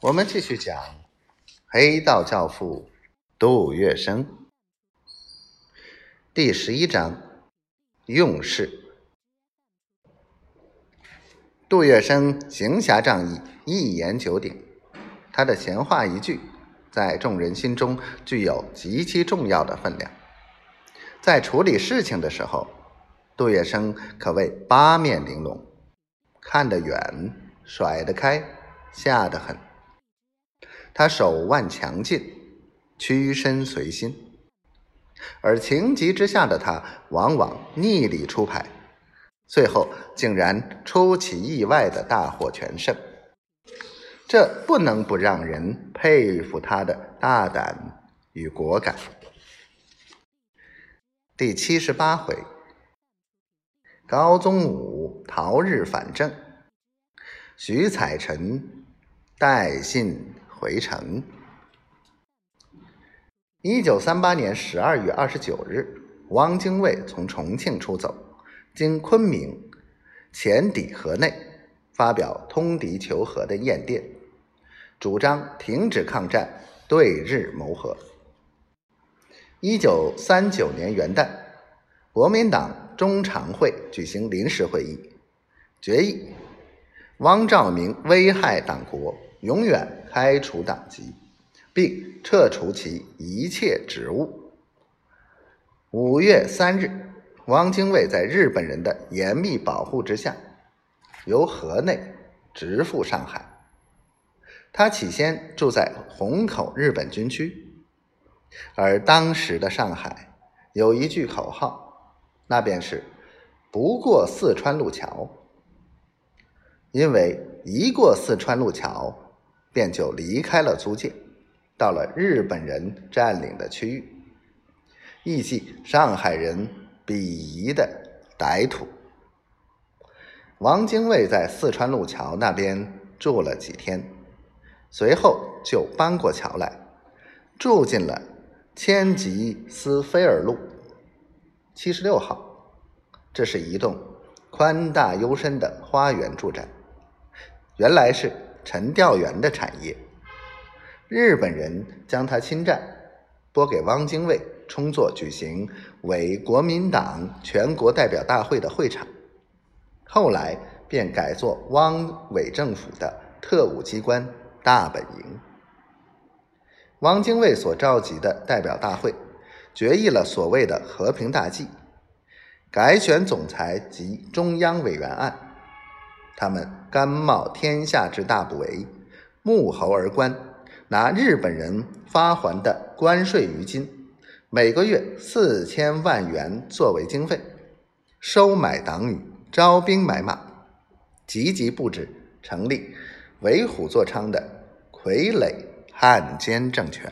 我们继续讲黑道教父杜月笙第十一章用事。杜月笙行侠仗义，一言九鼎，他的闲话一句，在众人心中具有极其重要的分量。在处理事情的时候，杜月笙可谓八面玲珑，看得远，甩得开，下得狠。他手腕强劲，屈身随心，而情急之下的他往往逆理出牌，最后竟然出其意外的大获全胜，这不能不让人佩服他的大胆与果敢。第七十八回，高宗武逃日反正，徐彩臣带信。回城。一九三八年十二月二十九日，汪精卫从重庆出走，经昆明，潜抵河内，发表通敌求和的唁电，主张停止抗战，对日谋和。一九三九年元旦，国民党中常会举行临时会议，决议汪兆铭危害党国。永远开除党籍，并撤除其一切职务。五月三日，汪精卫在日本人的严密保护之下，由河内直赴上海。他起先住在虹口日本军区，而当时的上海有一句口号，那便是“不过四川路桥”，因为一过四川路桥。便就离开了租界，到了日本人占领的区域，意即上海人鄙夷的歹土。王精卫在四川路桥那边住了几天，随后就搬过桥来，住进了千吉斯菲尔路七十六号。这是一栋宽大幽深的花园住宅，原来是。陈调员的产业，日本人将它侵占，拨给汪精卫充作举行伪国民党全国代表大会的会场，后来便改作汪伪政府的特务机关大本营。汪精卫所召集的代表大会，决议了所谓的和平大计，改选总裁及中央委员案。他们甘冒天下之大不韪，沐猴而关，拿日本人发还的关税余金，每个月四千万元作为经费，收买党羽，招兵买马，积极布置成立为虎作伥的傀儡汉奸政权。